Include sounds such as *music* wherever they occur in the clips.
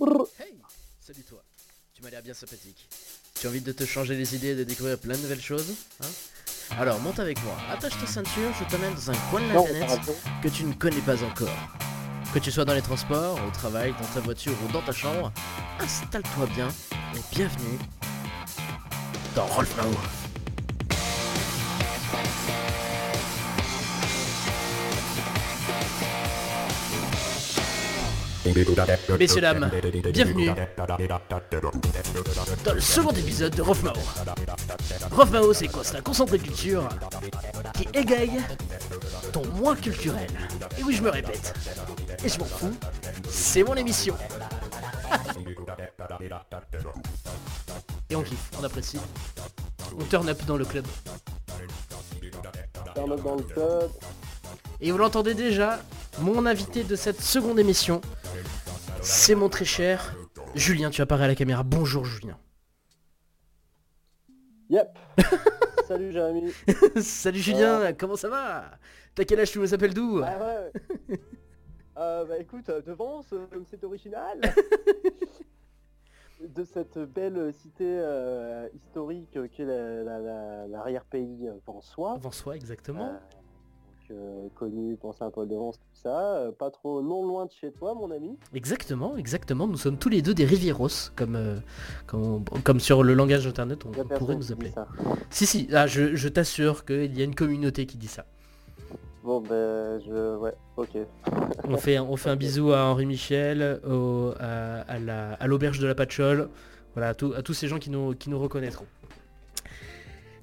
Hey Salut toi. Tu m'as l'air bien sympathique. Tu as envie de te changer les idées et de découvrir plein de nouvelles choses hein? Alors monte avec moi, attache ta ceinture, je t'emmène dans un coin de la planète que tu ne connais pas encore. Que tu sois dans les transports, au travail, dans ta voiture ou dans ta chambre, installe-toi bien et bienvenue dans Rolf Messieurs, dames, bienvenue Dans le second épisode de Rolf Mao. Rolf Mao, c'est quoi? C'est un concentré de culture qui égaye ton moins culturel. Et oui, je me répète. Et je m'en fous. C'est mon émission. *laughs* Et on kiffe, on apprécie. On turn up dans le club. Turn up dans le club. Et vous l'entendez déjà, mon invité de cette seconde émission, c'est mon très cher Julien. Tu apparais à la caméra. Bonjour Julien. Yep. *laughs* Salut Jérémy. *laughs* Salut Julien, comment ça va? T'as quel âge Tu nous appelles d'où? Ah ouais. *laughs* Euh, bah écoute, euh, devant, ce- c'est original. de cette belle cité euh, historique qu'est la- la- la- l'arrière-pays exactement. Euh, connu pour Saint-Paul-de-Vence, tout ça. euh, pas trop non loin de chez toi, mon ami. Exactement, exactement. Nous sommes tous les deux des Rivieros, comme, euh, comme, comme sur le langage internet, on, pourrait nous appeler. ça. Si, si, ah, je, je t'assure qu'il y a une communauté qui dit ça. Bon ben je... Ouais, ok. On *laughs* fait, on fait un bisou à Henri Michel, au- à, à la- à l'auberge de la Patchole, voilà, à, tout- à tous ces gens qui nous, qui nous reconnaîtront.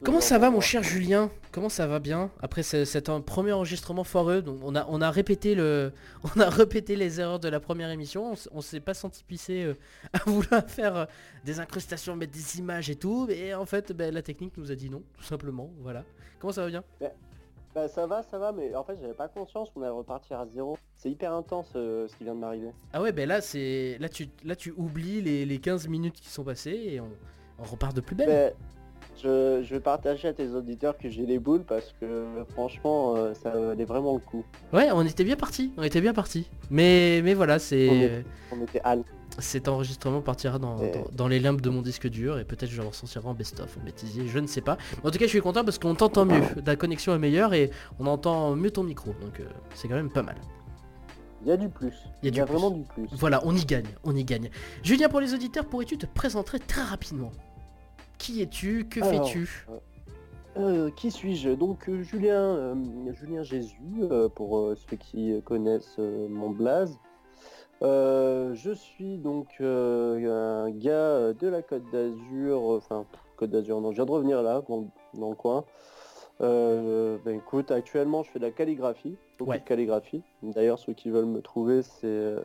Comment ça va mon cher Julien? Comment ça va bien? Après ce- cet en- premier enregistrement foireux, donc on a, on a répété le, *laughs* on a répété les erreurs de la première émission, on, s'est pas senti pisser euh, *laughs* à vouloir faire euh, des incrustations, mettre des images et tout, et en fait ben, la technique nous a dit non, tout simplement, voilà. Comment ça va bien? Bah ça va, ça va, mais en fait j'avais pas conscience qu'on allait repartir à zéro. C'est hyper intense euh, ce qui vient de m'arriver. Ah ouais ben là c'est là tu là tu oublies les, les 15 minutes qui sont passées et on, on repart de plus belle. Je, je vais partager à tes auditeurs que j'ai les boules parce que franchement euh, ça valait vraiment le coup. Ouais on était bien parti, on était bien parti. Mais mais voilà c'est est- On était cet enregistrement partira dans, Et- dans, dans les limbes de mon disque dur et peut-être je le ressortirai en best-of, en bêtisier, je ne sais pas. En tout cas je suis content parce qu'on t'entend mieux, ta connexion est meilleure et on entend mieux ton micro, donc euh, c'est quand même pas mal. Il y a du plus. Il y a du plus. vraiment du plus. Voilà, on y gagne, on y gagne. Julien pour les auditeurs, pourrais-tu te présenter très rapidement? Qui es-tu? Que fais-tu? Euh, qui suis-je? Donc euh, Julien, euh, Julien Jésus, euh, pour euh, ceux qui connaissent euh, mon blaze. Euh, je suis donc euh, un gars de la Côte d'Azur, euh, enfin Côte d'Azur, non, je viens de revenir là, dans, dans le coin. Euh, ben écoute, actuellement je fais de la calligraphie, beaucoup Ouais. de calligraphie. D'ailleurs ceux qui veulent me trouver c'est euh,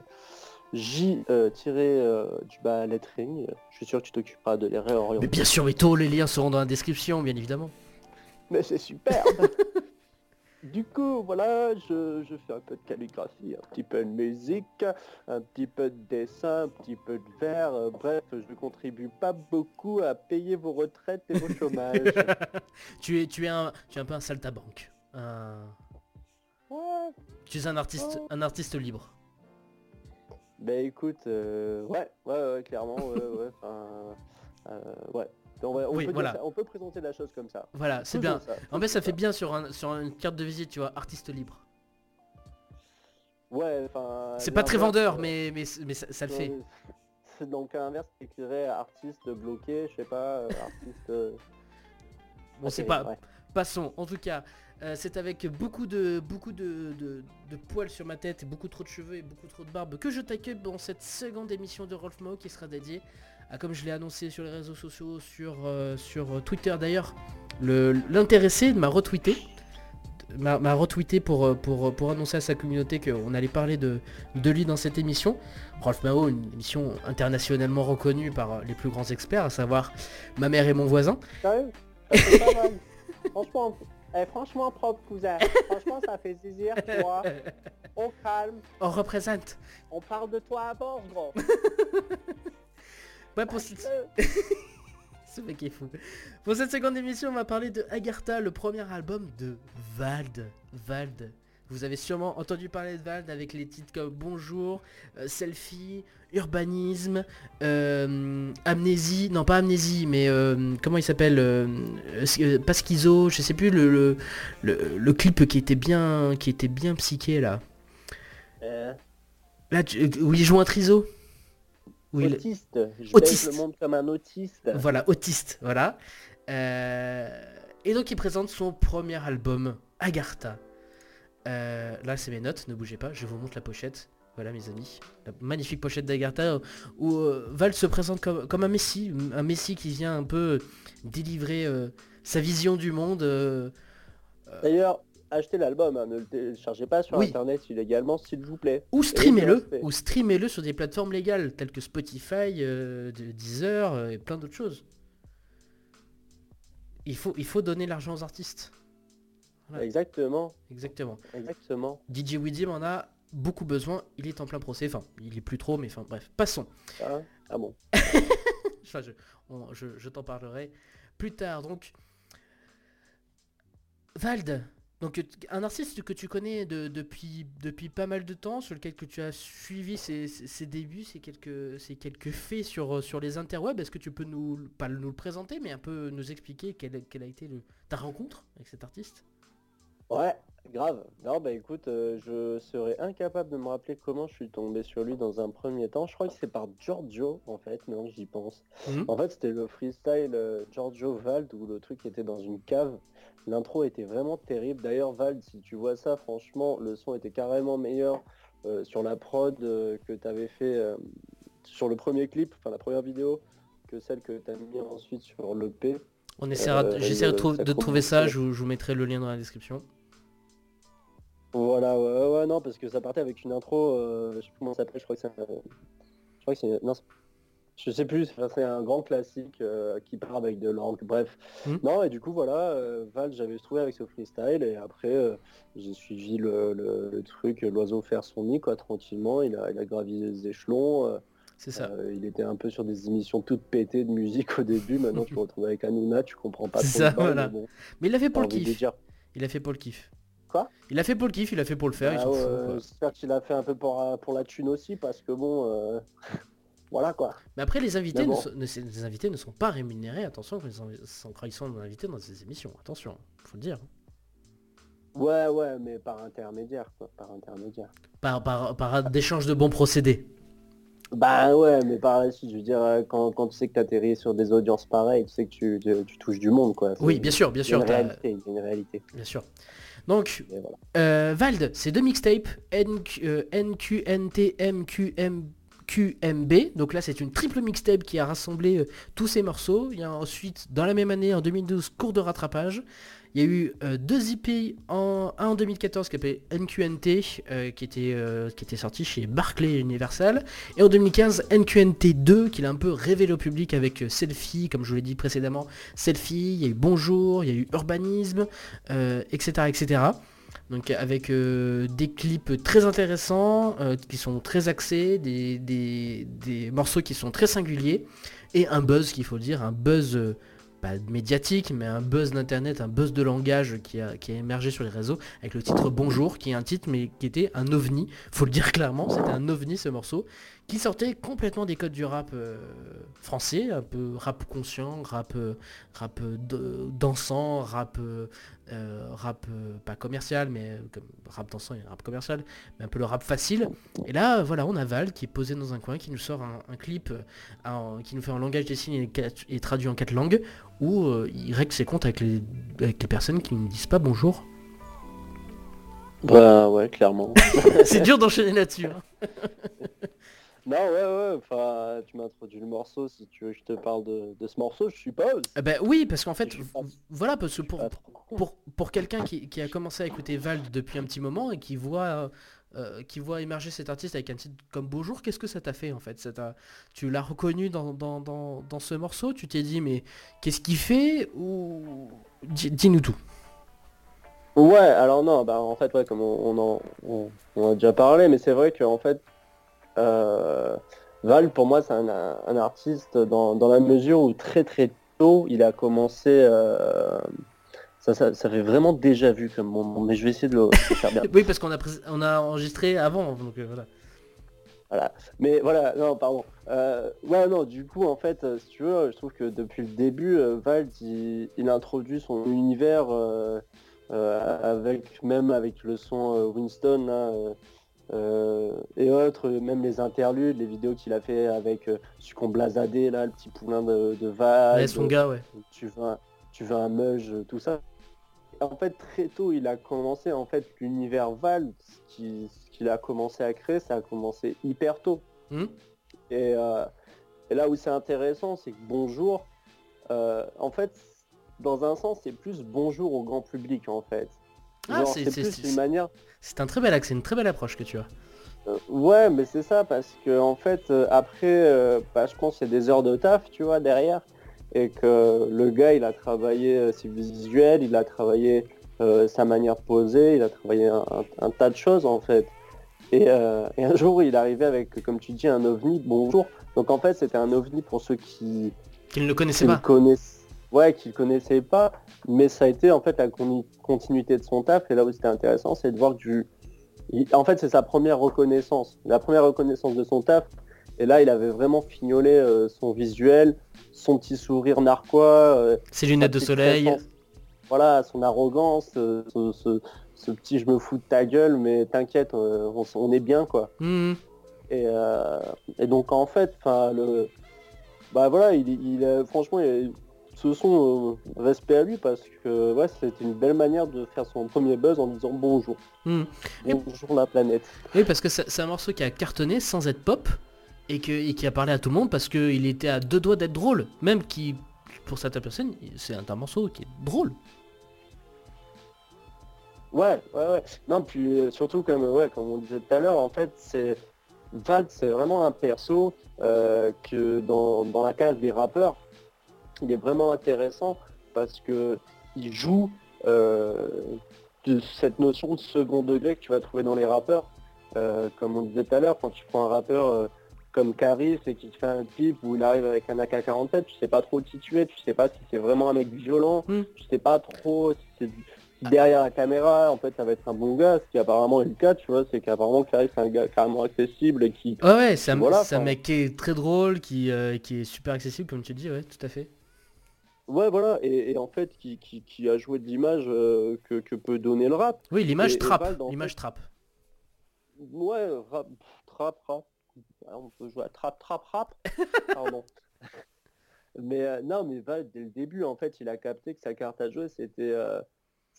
J euh, tiré euh, du bas lettering. Je suis sûr que tu t'occuperas de les réorienter. Mais bien sûr, mais tous les liens seront dans la description, bien évidemment. Mais c'est superbe *laughs* Du coup, voilà, je, je fais un peu de calligraphie, un petit peu de musique, un petit peu de dessin, un petit peu de vers, euh, bref, je contribue pas beaucoup à payer vos retraites et vos chômages. *laughs* tu es, tu es un, tu es un peu un saltabanque. Un... ouais, Tu es un artiste, Oh. un artiste libre. Bah écoute, euh, ouais, ouais, ouais, clairement, ouais, ouais, *laughs* enfin, euh, ouais. On, va- on Oui, peut voilà. ça, on peut présenter la chose comme ça. Voilà, c'est bien. ça, En fait, ça fait bien sur, un, sur une carte de visite, tu vois, artiste libre. Ouais, enfin... C'est pas très vendeur, euh, mais, mais, mais ça, le fait. *laughs* C'est Donc à l'inverse, t'écrirais artiste bloqué, je sais pas, euh, artiste... Bon, c'est pas... ouais. Passons. En tout cas, euh, c'est avec beaucoup de poils sur ma tête beaucoup trop de cheveux et beaucoup trop de barbe que je t'accueille dans cette seconde émission de Rolf Mao qui sera dédiée à, comme je l'ai annoncé sur les réseaux sociaux, sur, euh, Twitter d'ailleurs, le- l'intéressé m'a retweeté m'a retweeté pour, euh, pour, annoncer à sa communauté qu'on allait parler de, de lui dans cette émission. Rolf Mao, une émission internationalement reconnue par les plus grands experts, à savoir ma mère et mon voisin. Eh, franchement propre cousin. Franchement ça fait tu vois. On calme, On représente. on parle de toi à bord, gros. Ouais, *laughs* pour cette... *laughs* Ce mec est fou. Pour cette seconde émission, on va parler de Agartha, le premier album de Vald. Vald. Vous avez sûrement entendu parler de Vald avec les titres comme Bonjour, euh, Selfie, Urbanisme, euh, Amnésie, non pas Amnésie, mais euh, comment il s'appelle Pas Schizo, je sais plus le, le, clip qui était bien qui était bien psyché là. Là, où il joue un triso. autiste. Je autiste. le monde comme un autiste. Voilà, autiste, voilà. et donc il présente son premier album, Agartha. Euh, là, c'est mes notes, ne bougez pas, je vous montre la pochette. Voilà mes amis, la magnifique pochette d'Agartha où euh, Val se présente comme, un messie, un messie qui vient un peu délivrer euh, sa vision du monde. D'ailleurs, achetez l'album, hein, ne le téléchargez pas sur internet illégalement s'il vous plaît. Ou streamez-le, ou streamez-le sur des plateformes légales telles que Spotify, Deezer et plein d'autres choses. Il faut, il faut donner l'argent aux artistes. Exactement. Exactement. Exactement. DJ Widim en a beaucoup besoin. Il est en plein procès. Enfin, il est plus trop, mais enfin bref. Passons. Ah, ah bon. *laughs* je, t'en parlerai plus tard. Donc, Vald, donc un artiste que tu connais depuis, depuis pas mal de temps, sur lequel que tu as suivi ses, débuts, ses quelques, quelques faits sur, sur les interwebs, est-ce que tu peux nous, pas nous le présenter, mais un peu nous expliquer quelle, quelle a été le, ta rencontre avec cet artiste? Ouais, grave. Non, bah écoute, euh, je serais incapable de me rappeler comment je suis tombé sur lui dans un premier temps. Je crois que c'est par Giorgio, en fait, non, j'y pense. Mhm. En fait, c'était le freestyle euh, Giorgio Vald où le truc était dans une cave. L'intro était vraiment terrible. D'ailleurs, Vald, si tu vois ça, franchement, le son était carrément meilleur euh, sur la prod que tu avais fait sur le premier clip, enfin la première vidéo, que celle que tu as mis ensuite sur l'EP. On essaiera, j'essaierai de, trouver ça, je vous mettrai le lien dans la description. Voilà, ouais, ouais, non, parce que ça partait avec une intro, euh, je sais plus comment ça s'appelle, je crois que c'est... je crois que c'est... Non, je sais plus, c'est un grand classique euh, qui part avec de l'angle, bref. Hmm. Non, et du coup, voilà, euh, Val, j'avais trouvé avec ce freestyle, et après, j'ai suivi le, truc, l'oiseau faire son nid, quoi, tranquillement, il a, il a gravi les échelons. c'est ça. il était un peu sur des émissions toutes pétées de musique au début, maintenant tu te *laughs* retrouves avec Hanouna, tu comprends pas trop. Ça, voilà. mais, il a fait pour le kiff. Il a fait pour le kiff. Il a fait pour le kiff, il a fait pour le faire. Ah j'espère qu'il a fait un peu pour, euh, pour la thune aussi, parce que bon, euh, *laughs* voilà quoi. Mais après, les invités, ne, invités ne sont pas rémunérés. Attention, quand ils sont invités dans ces émissions. Attention, faut le dire. Ouais, ouais, mais par intermédiaire, par intermédiaire. Par, par, par d'échange de bons procédés. Bah ouais, mais par la suite, je veux dire, euh, quand, tu sais que tu atterris sur des audiences pareilles, tu sais que tu, tu, touches du monde, quoi. Oui, bien sûr, bien sûr. Une réalité, une réalité. Bien sûr. Donc, euh, Vald, c'est deux mixtapes, NQNTMQMQMB. Donc là, c'est une triple mixtape qui a rassemblé euh, tous ces morceaux. Il y a ensuite, dans la même année, en 2012, cours de rattrapage. Il y a eu euh, deux EP, en, un en 2014 qui s'appelait NQNT, euh, qui, était, qui était sorti chez Barclay Universal, et en 2015 NQNT 2, qu'il a un peu révélé au public avec Selfie, comme je vous l'ai dit précédemment, Selfie, il y a eu Bonjour, il y a eu Urbanisme, etc. etc. Donc avec des clips très intéressants, qui sont très axés, des, des, morceaux qui sont très singuliers, et un buzz qu'il faut dire, un buzz médiatique, mais un buzz d'internet, un buzz de langage qui a, qui a, émergé sur les réseaux avec le titre Bonjour, qui est un titre mais qui était un ovni, faut le dire clairement, c'était un ovni ce morceau, qui sortait complètement des codes du rap euh, français, un peu rap conscient, rap, euh, rap dansant, rap, euh, rap pas commercial, mais comme rap dansant et rap commercial, mais un peu le rap facile. Et là, voilà, on a Val qui est posé dans un coin, qui nous sort un, clip qui nous fait un langage des signes et, traduit en quatre langues, où il règle ses comptes avec les, avec les personnes qui ne disent pas bonjour. Bah ouais, clairement. *laughs* C'est dur d'enchaîner là-dessus. Hein. *laughs* Non, ouais, ouais, enfin, tu m'as introduit le morceau, si tu veux je te parle de, ce morceau, je suppose. Eh ben oui, parce qu'en fait, voilà, parce que pour, pour, pour, quelqu'un qui, a commencé à écouter Vald depuis un petit moment et qui voit, euh, qui voit émerger cet artiste avec un titre comme Beaujour, qu'est-ce que ça t'a fait en fait? Ça Tu l'as reconnu dans, dans, ce morceau, tu t'es dit mais qu'est-ce qu'il fait? Ou dis-nous tout. Ouais, alors non, bah en fait, ouais, comme on, en, on, a déjà parlé, mais c'est vrai qu'en fait, euh, Val, pour moi, c'est un, artiste dans, la mesure où très très tôt, il a commencé euh, Ça, ça, ça fait vraiment déjà vu comme moment, mais je vais essayer de le, de le faire bien. *laughs* oui, parce qu'on a, on a enregistré avant, donc euh, voilà. Voilà. Mais voilà, non, pardon. Euh, ouais, non, du coup, en fait, euh, si tu veux, je trouve que depuis le début, euh, Vald, il, il a introduit son univers euh, euh, avec, même avec le son euh, Winston, là, euh, euh, et autres, même les interludes, les vidéos qu'il a fait avec euh, Succombe Blazadé, là, le petit poulain de, de Vald. Ouais, son gars, ouais. tu veux un, tu veux un meuge, tout ça. En fait, très tôt, il a commencé, en fait, l'univers Val, ce qui- ce qu'il a commencé à créer, ça a commencé hyper tôt. Mhm. Et, euh, et là où c'est intéressant, c'est que bonjour, euh, en fait, dans un sens, c'est plus bonjour au grand public, en fait. Ah, c'est- c'est c'est- c'est- une manière... C'est un très bel axe, c'est une très belle approche que tu as. Euh, ouais, mais c'est ça, parce que en fait, euh, après, euh, bah, je pense a des heures de taf, tu vois, derrière, et que le gars, il a travaillé ses visuels, il a travaillé sa manière poser, il a travaillé un, un- un tas de choses, en fait. Et, *laughs* et un jour, il est arrivé avec, comme tu dis, un ovni, bonjour. Donc en fait, c'était un ovni pour ceux qui, Qu'il ne le connaissait qui le pas. connaissent, ouais, qui le connaissaient pas, mais ça a été en fait la con- continuité de son taf. Et là où c'était intéressant, c'est de voir que du, il- en fait, c'est sa première reconnaissance, la première reconnaissance de son taf. Et là, il avait vraiment fignolé euh, son visuel, son petit sourire narquois, euh, Ses lunettes de soleil. présence. Voilà, son arrogance, euh, ce, ce- ce petit je me fous de ta gueule, mais t'inquiète, on, est bien quoi. Mhm. Et, et donc en fait, enfin le, bah voilà, il, franchement, il- ce son euh, respect à lui parce que ouais, c'était une belle manière de faire son premier buzz en disant bonjour. Et- bonjour la planète. Oui, parce que c'est c'est un morceau qui a cartonné sans être pop et, que, et qui a parlé à tout le monde parce qu'il était à deux doigts d'être drôle. Même qui, pour certaines personnes, c'est un, un morceau qui est drôle. Ouais, ouais, ouais. Non, puis euh, surtout comme ouais, comme on disait tout à l'heure, en fait, c'est Vald, c'est vraiment un perso euh, que dans, dans la case des rappeurs, il est vraiment intéressant parce que il joue euh, de cette notion de second degré que tu vas trouver dans les rappeurs. Euh, comme on disait tout à l'heure, quand tu prends un rappeur euh, comme Caris et qu'il te fait un clip où il arrive avec un AK-47, tu sais pas trop qui tu es, tu sais pas si c'est vraiment un mec violent, Mm. tu sais pas trop si c'est derrière la caméra, en fait, ça va être un bon gars, ce qui apparemment est le cas, tu vois, c'est qu'apparemment Caris c'est un gars carrément accessible et qui... Ouais, ouais, c'est un, Voilà, mec qui est très drôle, qui, euh, qui est super accessible, comme tu dis, ouais, tout à fait. Ouais, voilà, et, et en fait, qui, qui, qui a joué de l'image euh, que, que peut donner le rap. Oui, l'image trappe, en l'image trappe. Ouais, rap, trap, rap. Ouais, On peut jouer à trap, trap, rap. *laughs* Pardon. Mais euh, non, mais Val, dès le début, en fait, il a capté que sa carte à jouer, c'était euh,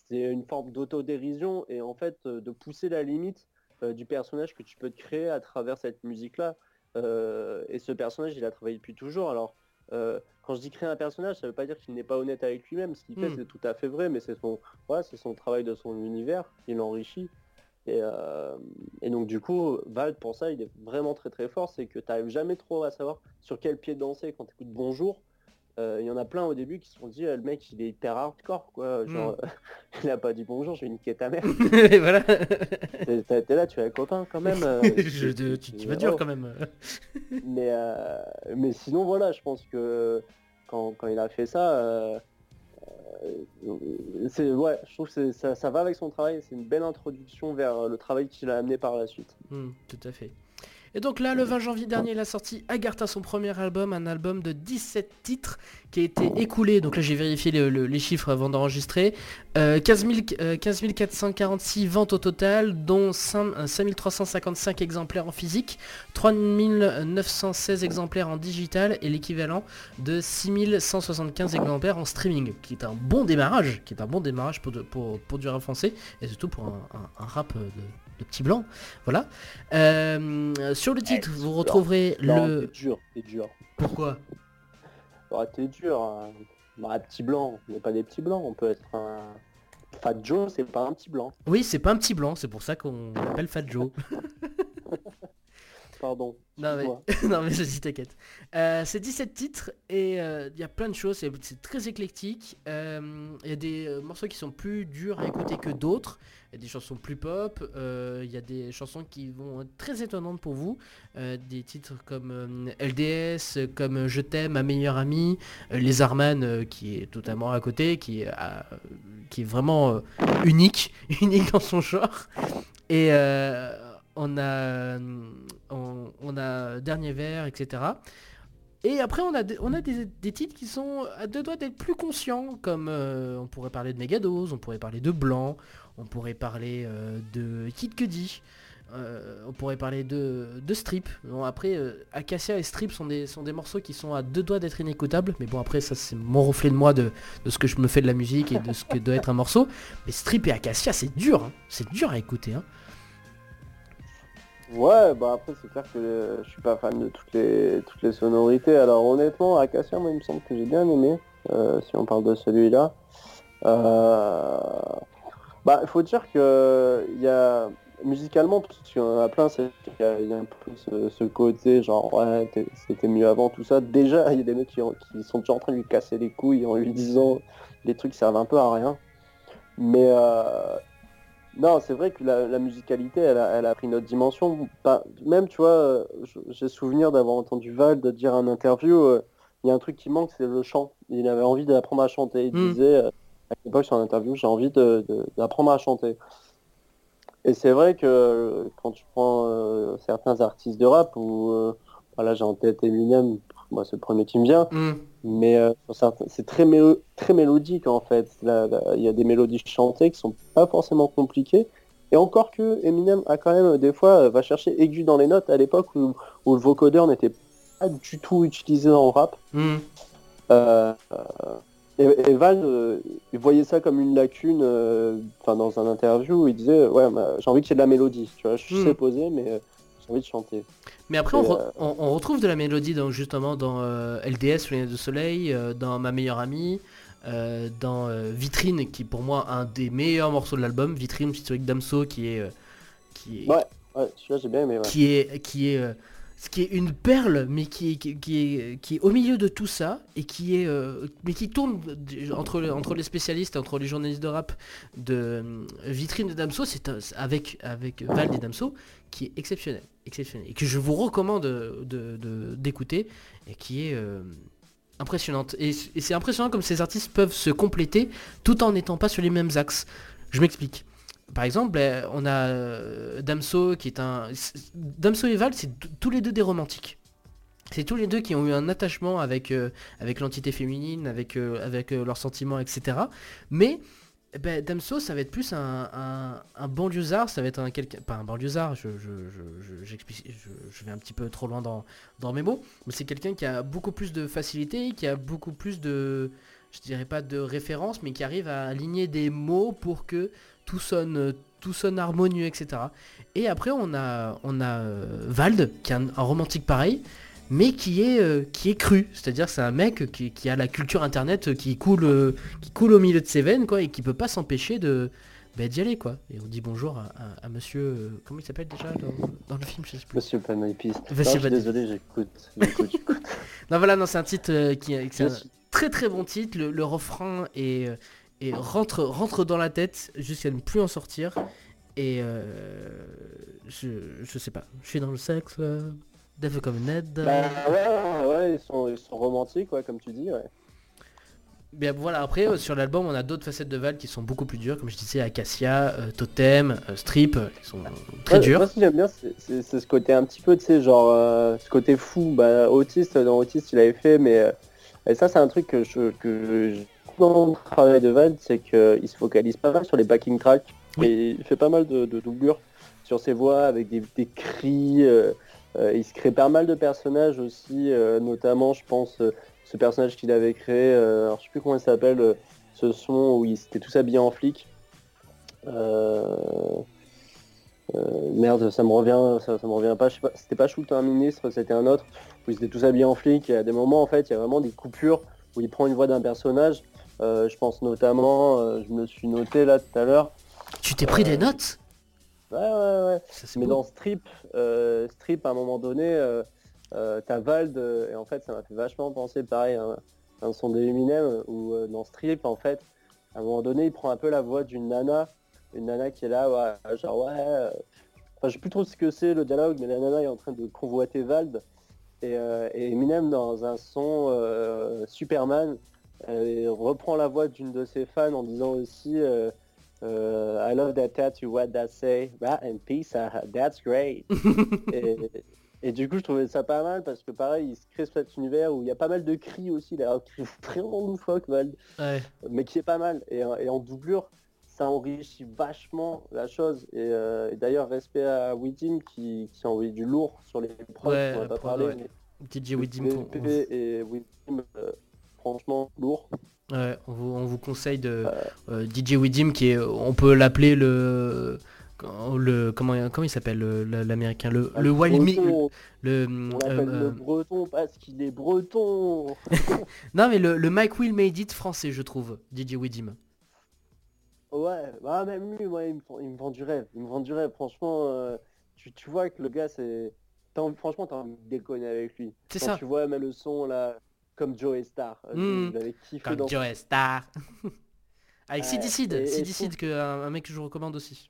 une forme d'autodérision et en fait, euh, de pousser la limite du personnage que tu peux te créer à travers cette musique-là. Et ce personnage, il a travaillé depuis toujours. Alors, euh, quand je dis créer un personnage, ça veut pas dire qu'il n'est pas honnête avec lui-même. Ce qu'il fait, Hmm. c'est tout à fait vrai, mais c'est son, voilà, c'est son travail de son univers qui l'enrichit. Et, euh, et donc du coup, Vald, pour ça, il est vraiment très très fort, c'est que tu n'arrives jamais trop à savoir sur quel pied danser quand tu écoutes Bonjour. Euh, Il y en a plein au début qui se sont dit, euh, le mec, il est hyper hardcore, quoi. Genre, *laughs* il a pas dit bonjour, je vais niquer ta mère. *laughs* Et voilà. T'es- là, tu es un copain quand même. *laughs* euh, Je- tu- tu, tu vas dur oh. quand même. Mais, euh, mais sinon, voilà, je pense que quand, quand il a fait ça, euh, euh, c'est ouais, je trouve que ça, ça va avec son travail. C'est une belle introduction vers le travail qu'il a amené par la suite. Hmm, tout à fait. Et donc là, le 20 janvier dernier, il a sorti Agartha, son premier album, un album de 17 titres qui a été écoulé. Donc là, j'ai vérifié le- le- les chiffres avant d'enregistrer. Euh, 15, 000 euh, 15 446 ventes au total, dont 5, euh, 5355 exemplaires en physique, 3916 exemplaires en digital et l'équivalent de 6175 exemplaires en streaming, qui est un bon démarrage, qui est un bon démarrage pour, de- pour, pour du rap français et surtout pour un, un- un rap de, de petits blancs. Voilà. Euh, sur le titre, vous retrouverez Non, le... t'es dur, t'es dur. Pourquoi? Ouais, t'es dur. hein. Bah, un petit blanc, on n'est pas des petits blancs, on peut être un... Fat Joe, c'est pas un petit blanc. Oui, c'est pas un petit blanc, c'est pour ça qu'on l'appelle Fat Joe. *laughs* pardon. Non mais, *laughs* non mais vas-y t'inquiète. Euh, c'est 17 titres et euh, il y a plein de choses, c'est très éclectique. Euh, il y a des morceaux qui sont plus durs à écouter que d'autres. Il y a des chansons plus pop, il y a des chansons qui vont être très étonnantes pour vous. des titres comme LDS, comme Je t'aime, ma meilleure amie, Les Arman qui est totalement à côté, qui est, qui est vraiment unique, *laughs* unique dans son genre. Et on a, on, a Dernier Verre, etc. Et après, on a, on des, titres qui sont à deux doigts d'être plus conscients, comme euh, on pourrait parler de Megadose, on pourrait parler de Blanc, on pourrait parler euh, de Kid Cudi, euh, on pourrait parler de, Strip. Après, Acacia et Strip sont des, sont des morceaux qui sont à deux doigts d'être inécoutables, mais bon, après, ça c'est mon reflet de moi de, ce que je me fais de la musique et de ce que doit être un morceau. Mais Strip et Acacia, c'est dur, hein. c'est dur à écouter. Hein. Ouais, bah après c'est clair que je suis pas fan de toutes les toutes les sonorités. Alors honnêtement, Acacia, moi il me semble que j'ai bien aimé, euh, si on parle de celui-là. Euh, bah il faut dire que il y a musicalement, parce qu'il y en a plein, il y, a un peu ce, côté genre ouais c'était mieux avant tout ça. Déjà il y a des mecs qui, sont déjà en train de lui casser les couilles en lui disant les trucs servent un peu à rien. Mais euh, non, c'est vrai que la, musicalité, elle a, pris notre dimension. même, tu vois, j'ai souvenir d'avoir entendu Val de dire en interview, euh, il y a un truc qui manque, c'est le chant. Il avait envie d'apprendre à chanter. Il hmm. disait, euh, à l'époque, sur interview, j'ai envie d'apprendre à chanter. Et c'est vrai que quand tu prends euh, certains artistes de rap, ou voilà, j'ai en tête Eminem, moi c'est le premier qui me vient, hmm. mais euh, c'est très, très mélodique en fait. Il y a des mélodies chantées qui sont pas forcément compliquées. Et encore que Eminem a quand même des fois euh, va chercher aigu dans les notes à l'époque où, le vocodeur n'était pas du tout utilisé en rap. Hmm. Euh, et, Val, il voyait ça comme une lacune. Enfin, dans un interview, il disait ouais, bah, j'ai envie qu'il y ait de la mélodie. Tu vois, je sais hmm. poser, mais envie de chanter. Mais après, euh, on, retrouve de la mélodie donc, justement dans euh, LDS, Lunettes de Soleil, euh, dans Ma meilleure amie, dans Vitrine, qui est pour moi un des meilleurs morceaux de l'album. Vitrine, avec Damso, qui est. qui est, ouais, ouais celui-là j'ai bien aimé. Qui est. Qui est ce qui est une perle, mais qui, qui, est, qui est au milieu de tout ça, et qui est, mais qui tourne entre, entre les spécialistes, entre les journalistes de rap, de Vitrine de Damso, c'est avec, avec Val et Damso, qui est exceptionnel exceptionnelle et que je vous recommande d'écouter de, et qui est euh, impressionnante. Et, c'est impressionnant comme ces artistes peuvent se compléter tout en n'étant pas sur les mêmes axes. Je m'explique. Par exemple, eh, on a euh, Damso qui est un... Damso et Val, c'est tous les deux des romantiques. C'est tous les deux qui ont eu un attachement avec, euh, avec l'entité féminine, avec, avec leurs sentiments, etc. Mais ben, Damso, ça va être plus un, un, banlieusard, ça va être un quelqu'un. Pas un banlieusard, je, je, je, je, vais un petit peu trop loin dans, dans mes mots, mais c'est quelqu'un qui a beaucoup plus de facilité, qui a beaucoup plus de. Je dirais pas de référence, mais qui arrive à aligner des mots pour que tout sonne, tout sonne harmonieux, etc. Et après, on a, on a euh, Vald, qui est un romantique pareil, mais qui est, euh, qui est cru. C'est-à-dire c'est un mec qui, a la culture internet qui coule, euh, qui coule au milieu de ses veines, quoi, et qui peut pas s'empêcher de bah, d'y aller, quoi. Et on dit bonjour à, monsieur... Euh, comment il s'appelle déjà dans, le film je sais plus. Monsieur Panopiste. désolé, j'écoute. *laughs* non voilà, non, c'est un titre qui, est un très très bon titre. Le, refrain est, et rentre, rentre dans la tête jusqu'à ne plus en sortir. Et je, je sais pas, je suis dans le sexe... Devil comme Ned. Bah, ouais, ouais, ils sont, ils sont romantiques, ouais, comme tu dis, ouais. Bien voilà, après euh, sur l'album on a d'autres facettes de Val qui sont beaucoup plus dures, comme je disais, Acacia, euh, Totem, euh, Strip, qui sont très durs. Moi ce que j'aime bien c'est ce côté un petit peu, tu sais, genre ce côté fou, bah Autiste, dans Autiste il avait fait, mais et ça c'est un truc que je, que dans le travail de Val, c'est qu'il se focalise pas mal sur les backing tracks, et il fait pas mal de, doublures sur ses voix avec des, des cris. Euh, il se crée pas mal de personnages aussi, euh, notamment je pense euh, ce personnage qu'il avait créé, alors je sais plus comment il s'appelle, ce son où il était tous habillés en flic. merde, ça me revient, ça, me revient pas. pas c'était pas Schultz un ministre, c'était un autre où ils étaient tous habillés en flic. Et à des moments, en fait, il y a vraiment des coupures où il prend une voix d'un personnage. Je pense notamment, je me suis noté là tout à l'heure. Tu t'es pris des notes? Ouais, ouais, ouais. Ça, c'est Mais beau. dans Strip, euh, Strip, à un moment donné, euh, euh, t'as Vald, euh, et en fait, ça m'a fait vachement penser, pareil, à un, son de Eminem, où euh, dans Strip, en fait, à un moment donné, il prend un peu la voix d'une nana, une nana qui est là, ouais, genre, ouais, euh, enfin, je sais plus trop ce que c'est le dialogue, mais la nana est en train de convoiter Vald, et, euh, et Eminem, dans un son euh, Superman, reprend la voix d'une de ses fans en disant aussi... euh, euh, I love that tattoo, what that say, that and peace, that's great. *laughs* et, et du coup, je trouvais ça pas mal parce que pareil, il se crée cet univers où il y a pas mal de cris aussi, il a un cri vraiment loufoque, Vald, Ouais. mais qui est pas mal. Et, en- et en doublure, ça enrichit vachement la chose. Et, euh, et d'ailleurs, respect à Widim qui, qui a envoyé du lourd sur les prods, Ouais, on va pas parler, ouais. mais DJ Widim, et Widim, euh, franchement, lourd. Ouais, on vous, on vous conseille de Euh. euh, DJ Widim qui est, on peut l'appeler le, le comment, comment il s'appelle le- le- l'américain le, le Wild Mi- Breton, le, on euh, l'appelle le breton parce qu'il est breton. *laughs* non mais le, le Mike Will Made It français je trouve DJ Widim. Ouais, bah même lui, moi, il me, il me vend du rêve. Il me vend du rêve. Franchement, euh, tu, tu vois que le gars, c'est... franchement, t'as envie de déconner avec lui. C'est ça. tu vois même le son, là, comme Joe Star. euh, Mm. Kiffé Comme dans... Joe Star. *laughs* Avec Ouais, et- et CD je Seed, que un, mec que je recommande aussi.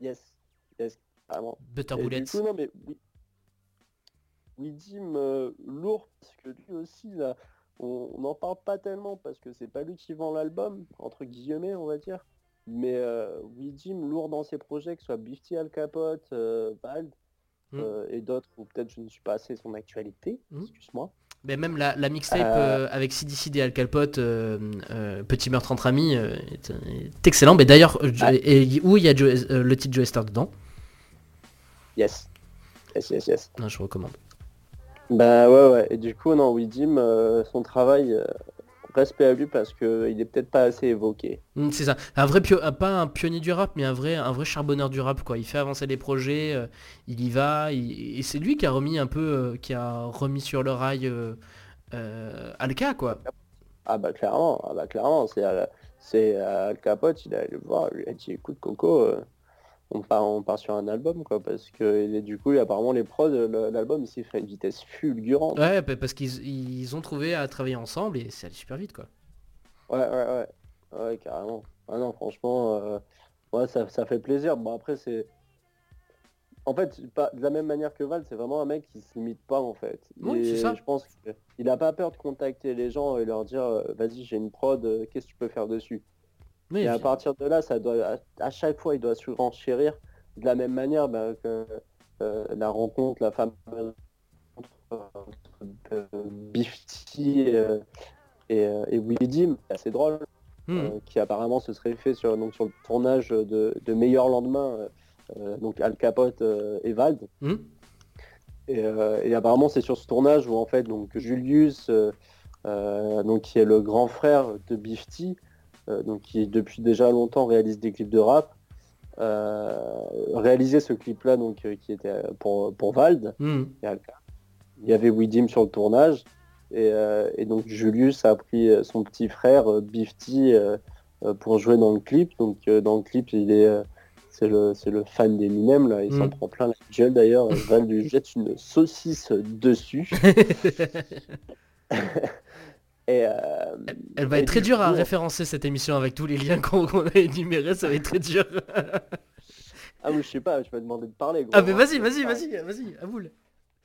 Yes, yes, vraiment. Butter Et du Bullets. coup, non, mais... oui. Widim, euh, lourd, parce que lui aussi, là, on n'en parle pas tellement, parce que c'est pas lui qui vend l'album, entre guillemets, on va dire. Mais euh, Widim, lourd dans ses projets, que ce soit Bifty Al Capote, euh, Bald, Mm. euh, et d'autres où peut-être je ne suis pas assez son actualité, Mm. excuse-moi. Mais même la, la mixtape Euh. euh, avec CD Seed et Al euh, Petit meurtre entre amis, est, est excellent. Mais d'ailleurs, Ouais. et- et où il y a Joe- le titre Joe Star dedans? Yes. Yes, yes, yes. Non, je recommande. Bah ouais, ouais. Et du coup, non, Widim, son travail, respect à lui parce qu'il est peut-être pas assez évoqué. Mm, C'est ça. Un vrai pio- euh, pas un pionnier du rap, mais un vrai, un vrai charbonneur du rap quoi. Il fait avancer les projets, euh, il y va, il- et c'est lui qui a remis un peu, euh, qui a remis sur le rail Alka quoi. Ah bah clairement, ah bah clairement, c'est Al Capote, il a allé le voir, il a dit écoute Coco, on part on part sur un album quoi parce que du coup apparemment les prods, l'album il s'est fait à une vitesse fulgurante. Ouais, pa- parce qu'ils ils ont trouvé à travailler ensemble et c'est allé super vite quoi. Ouais ouais ouais. Ouais carrément. Ah non franchement euh, ouais ça, ça fait plaisir. Bon après c'est. En fait, pas, de la même manière que Val, c'est vraiment un mec qui se limite pas en fait. Oui, Et c'est ça. Je pense qu'il a pas peur de contacter les gens et leur dire euh, vas-y j'ai une prod, euh, qu'est-ce que tu peux faire dessus? Et à partir de là, ça doit, à, chaque fois, il doit se renchérir de la même manière bah, que euh, la rencontre, la fameuse rencontre de Bifty euh, et, euh, et Widim, c'est assez drôle, Hmm. euh, qui apparemment se serait fait sur, donc, sur le tournage de, de Meilleur Lendemain, donc Al Capote et Vald. Hmm. Et, et apparemment, c'est sur ce tournage où en fait, donc Julius, donc qui est le grand frère de Bifty, donc qui depuis déjà longtemps réalise des clips de rap, euh, réalisait ce clip-là donc euh, qui était pour pour Vald Hmm. Il y avait Widim sur le tournage et, euh, et donc Julius a pris euh, son petit frère euh, Bifty euh, euh, pour jouer dans le clip. Donc euh, dans le clip, il est euh, c'est le, c'est le fan d'Eminem, là, il s'en Mm. prend plein la gueule d'ailleurs, Val lui jette une saucisse dessus. *laughs* *laughs* et, euh, Elle va et être très du dure à référencer cette émission avec tous les liens *laughs* qu'on a énumérés, ça va être très dur. Ah oui, je sais pas, je vais demander de parler. gros. ah mais vas-y, vas-y, vas-y, vas-y, à boule.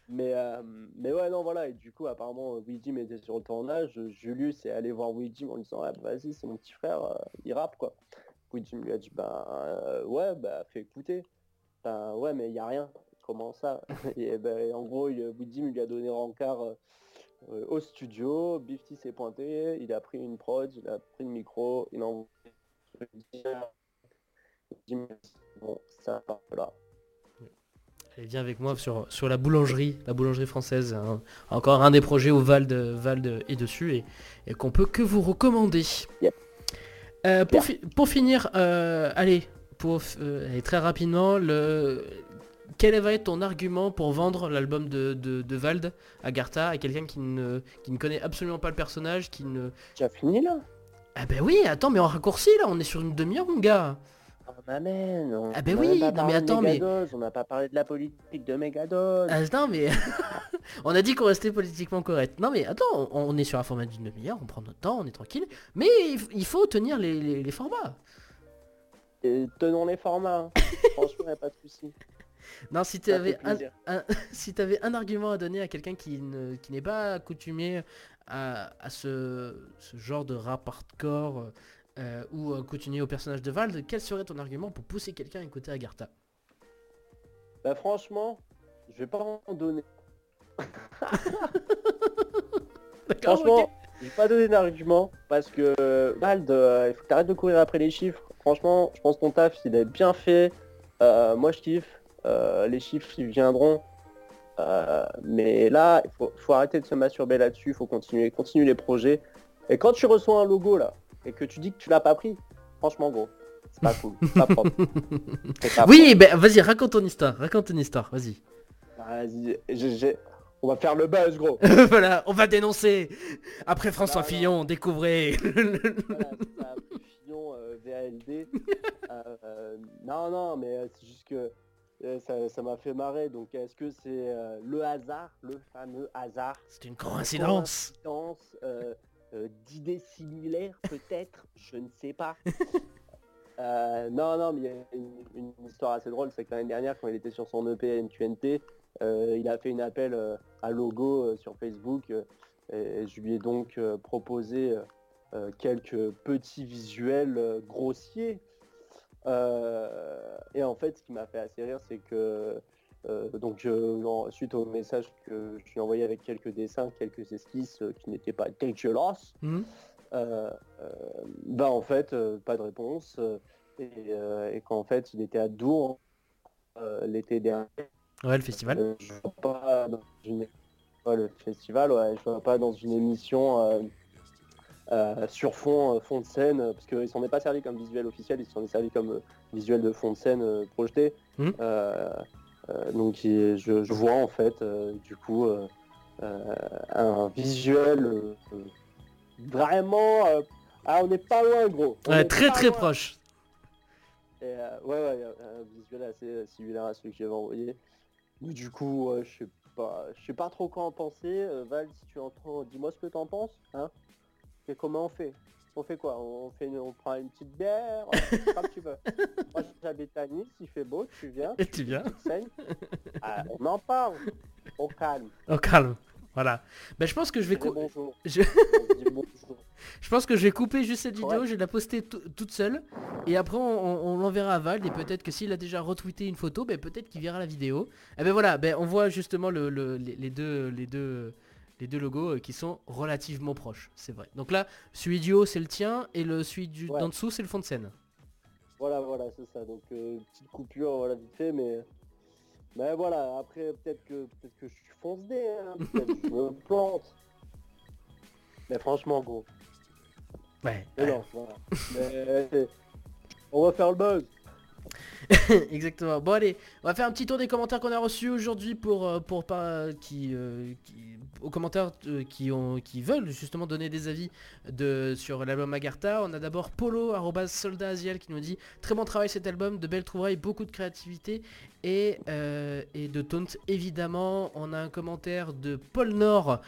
Mais, euh, mais ouais, non, voilà, et du coup, apparemment, Widim était sur le tournage, Julius est allé voir Widim en lui disant, ah, bah, vas-y, c'est mon petit frère, euh, il rappe, quoi. Widim lui a dit, bah, euh, ouais, bah, fais écouter. Ben, ouais, mais il y a rien. Comment ça? *laughs* Et ben, en gros, Widim lui a donné rencard euh, au studio, Bifty s'est pointé, il a pris une prod, il a pris le micro, il a envoyé Widim, bon, ça là. Allez, viens avec moi sur, sur la boulangerie, la boulangerie française. hein. Encore un des projets où Vald, Vald est dessus et, et qu'on peut que vous recommander. Euh, pour, fi- pour finir, euh, allez, pour, allez, très rapidement, le... quel va être ton argument pour vendre l'album de, de, de Vald à Gartha à quelqu'un qui ne, qui ne connaît absolument pas le personnage, qui ne... Tu as fini là? Ah ben oui, attends, mais en raccourci là, on est sur une demi-heure mon gars. On amène. On, Ah ben on a oui, même pas non, mais attends, mais- On n'a pas parlé de la politique de Megados. Ah, non mais *laughs* on a dit qu'on restait politiquement correct. Non mais attends, on, on est sur un format d'une demi-heure, on prend notre temps, on est tranquille. Mais il, faut tenir les, les- les formats. Et tenons les formats. hein. *coughs* Franchement, y a pas de souci. Non, si tu avais un, *laughs* si t'avais un argument à donner à quelqu'un qui ne qui n'est pas accoutumé à, à ce, ce genre de rap hardcore euh, ou accoutumé au personnage de Vald, quel serait ton argument pour pousser quelqu'un à écouter Agartha? Bah franchement, je vais pas en donner. *laughs* Franchement, je vais pas donner d'argument parce que euh, Vald, euh, il faut que t'arrêtes de courir après les chiffres. Franchement, je pense que ton taf, il est bien fait. Euh, moi, je kiffe. Euh, les chiffres, ils viendront. Euh, mais là, il faut, faut arrêter de se masturber là-dessus. Il faut continuer, continuer les projets. Et quand tu reçois un logo là et que tu dis que tu l'as pas pris, franchement, gros, c'est pas cool, c'est pas propre. *laughs* Pas Oui, ben vas-y, raconte ton histoire, raconte ton histoire, vas-y. Vas-y, on va faire le buzz, gros. *laughs* voilà, on va dénoncer. Après François. Fillon, découvrez. Voilà, ça, *laughs* Fillon, euh, VALD. Euh, euh, non, non, mais c'est juste que ça ça m'a fait marrer. Donc, est-ce que c'est euh, le hasard, le fameux hasard? C'est une coïncidence. Coïncidence, euh, euh, d'idées similaires, peut-être? Je ne sais pas. *laughs* Euh, non, non, mais il y a une, une histoire assez drôle, c'est que l'année dernière, quand il était sur son EP NQNT, euh, il a fait une appel euh, à logo euh, sur Facebook euh, et je lui ai donc euh, proposé euh, euh, quelques petits visuels euh, grossiers. Euh, et en fait, ce qui m'a fait assez rire, c'est que euh, donc en- suite au message que je lui ai envoyé avec quelques dessins, quelques esquisses euh, qui n'étaient pas dégueulasses, Mhm. euh, bah en fait pas de réponse et, et qu'en fait il était à Dour l'été dernier. Ouais, le festival. Je vois pas dans une ouais, le festival, ouais, je vois pas dans une émission euh, sur fond, euh, fond de scène, euh, parce qu'il s'en est pas servi comme visuel officiel, il s'en est servi comme visuel de fond de scène projeté. Euh, donc il- je, je vois en fait du coup un visuel vraiment. ah, on n'est pas loin, gros. On Ouais, est très très loin. proche. Et, euh, ouais, ouais, un visuel assez similaire à celui que j'avais envoyé. Mais du coup, je sais pas, je sais pas trop quoi en penser. Euh, Val, si tu entends, dis-moi ce que t'en penses, hein. Et comment on fait? On fait quoi? On fait, une- on prend une petite bière, comme tu veux. *laughs* Moi, j'habite à Nice, il fait beau, tu viens, Et tu viens tu. Ah, on en parle, au calme. Au calme. Voilà. Ben, je pense que je vais Je dis cou- bonjour. *laughs* je- je pense que je vais couper juste cette vidéo, Ouais. je vais la poster tout- toute seule et après on, l'enverra à Val et peut-être que s'il a déjà retweeté une photo, ben peut-être qu'il verra la vidéo. Et ben voilà, ben on voit justement le, le- les, les deux les deux les deux logos euh, qui sont relativement proches, c'est vrai. Donc là, celui du haut c'est le tien et le celui du Ouais. d'en dessous c'est le fond de scène. Voilà, voilà, c'est ça. Donc euh, petite coupure, voilà, vite fait, mais mais voilà. Après, peut-être que peut-être que je suis fonce dé, hein, *laughs* peut-être que je me plante. Mais franchement, gros. Ouais. Mais non, voilà. Mais, *laughs* on va faire le buzz. *laughs* Exactement. Bon allez, on va faire un petit tour des commentaires qu'on a reçus aujourd'hui pour euh, pour pas qui, euh, qui- aux commentaires euh, qui ont qui veulent justement donner des avis de sur l'album Agartha. On a d'abord Polo arrobase soldat Asiel qui nous dit très bon travail cet album, de belles trouvailles, beaucoup de créativité et euh, et de taunt évidemment. On a un commentaire de Paul Nord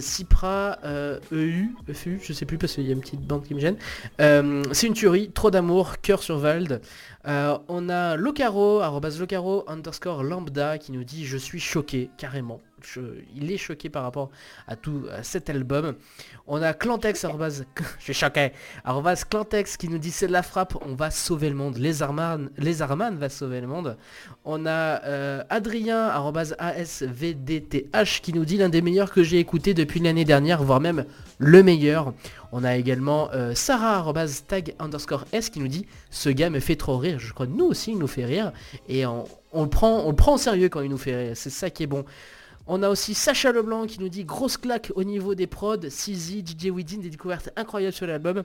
Cipra euh, EU EFU, je sais plus parce qu'il y a une petite bande qui me gêne. Euh, c'est une tuerie, trop d'amour, cœur sur Vald. On a Locaro, Locaro underscore lambda qui nous dit je suis choqué, carrément. Je- il est choqué par rapport à tout à cet album. On a Clantex, arrobas, je suis choqué, arrobas Clantex qui nous dit c'est de la frappe, on va sauver le monde. Les Arman, les Arman va sauver le monde. On a euh, Adrien, arrobas ASVDTH qui nous dit l'un des meilleurs que j'ai écouté depuis l'année dernière, voire même le meilleur. On a également euh, Sarah, arrobas tag underscore S qui nous dit ce gars me fait trop rire. Je crois que nous aussi il nous fait rire. Et on, on le prend, on le prend au sérieux quand il nous fait rire. C'est ça qui est bon. On a aussi Sacha Leblanc qui nous dit grosse claque au niveau des prods. CZ, DJ Widin, des découvertes incroyables sur l'album.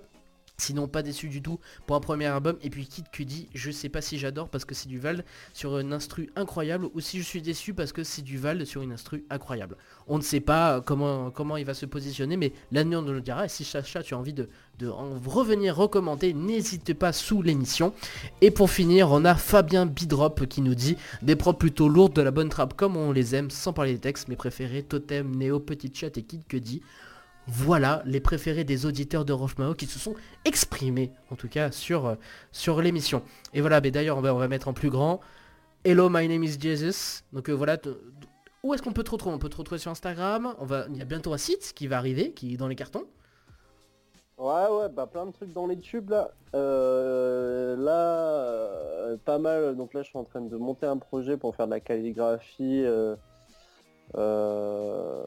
Sinon pas déçu du tout pour un premier album. Et puis Kid Cudi, je sais pas si j'adore parce que c'est du Val sur une instru incroyable ou si je suis déçu parce que c'est du Val sur une instru incroyable. On ne sait pas comment, il va se positionner, mais l'avenir nous le dira. Et si Chacha tu as envie de, revenir recommander, n'hésite pas sous l'émission. Et pour finir, on a Fabien Bidrop qui nous dit des props plutôt lourdes de la bonne trappe comme on les aime, sans parler des textes, mes préférés, Totem, Néo, Petit Chat et Kid Cudi voilà les préférés des auditeurs de Rochemao qui se sont exprimés, en tout cas, sur, euh, sur l'émission. Et voilà, mais d'ailleurs, on va, mettre en plus grand. Hello, my name is Jesus. Donc euh, voilà, où est-ce qu'on peut te retrouver? On peut te retrouver sur Instagram. On va, il y a bientôt un site qui va arriver, qui est dans les cartons. Ouais, ouais, bah plein de trucs dans les tubes là. Euh, là, pas mal. Donc là, je suis en train de monter un projet pour faire de la calligraphie. Euh,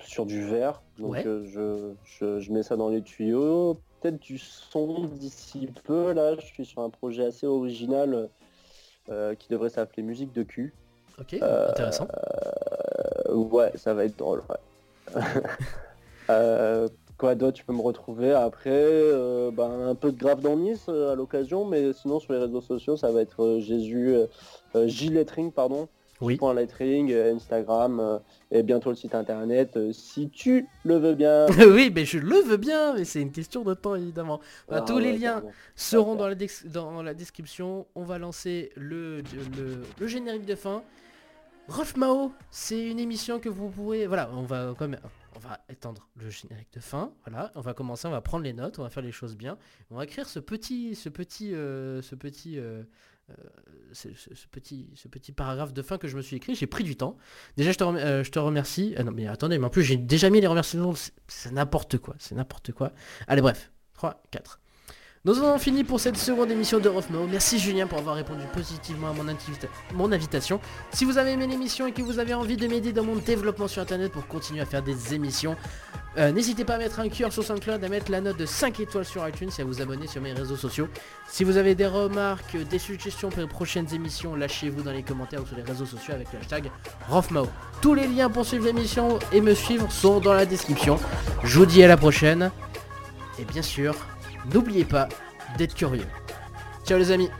sur du verre. Donc euh, je, mets ça dans les tuyaux. Peut-être du son d'ici peu. Là, je suis sur un projet assez original euh, qui devrait s'appeler Musique de cul. Ok, intéressant. ouais, ça va être drôle. *laughs* quoi d'autre tu peux me retrouver après? Ben, un peu de grave dans Nice à l'occasion mais sinon sur les réseaux sociaux ça va être Jésus Gilettering pardon oui. Point lettering, euh, Instagram euh, et bientôt le site internet euh, si tu le veux bien. *laughs* oui, mais je le veux bien, mais c'est une question de temps évidemment. Bah, ah tous les liens seront dans la, dans la, description. On va lancer le, le, générique de fin. Rof Mao, c'est une émission que vous pourrez... Voilà, on va quand même... On va étendre le générique de fin, voilà, on va commencer, on va prendre les notes, on va faire les choses bien, on va écrire ce petit, ce petit, ce petit euh, ce, petit, ce petit paragraphe de fin que je me suis écrit, j'ai pris du temps. Déjà, je te, euh, je te remercie. Ah non, mais attendez, mais en plus, j'ai déjà mis les remerciements. C'est n'importe quoi, c'est n'importe quoi. Allez, bref. 3, 4. Nous avons fini pour cette seconde émission de Rofmo. Merci Julien pour avoir répondu positivement à mon, mon invitation. Si vous avez aimé l'émission et que vous avez envie de m'aider dans mon développement sur internet pour continuer à faire des émissions, euh, n'hésitez pas à mettre un cœur sur SoundCloud, à mettre la note de 5 étoiles sur iTunes et à vous abonner sur mes réseaux sociaux. Si vous avez des remarques, des suggestions pour les prochaines émissions, lâchez-vous dans les commentaires ou sur les réseaux sociaux avec le hashtag Rofmao. Tous les liens pour suivre l'émission et me suivre sont dans la description. Je vous dis à la prochaine. Et bien sûr, n'oubliez pas d'être curieux. Ciao les amis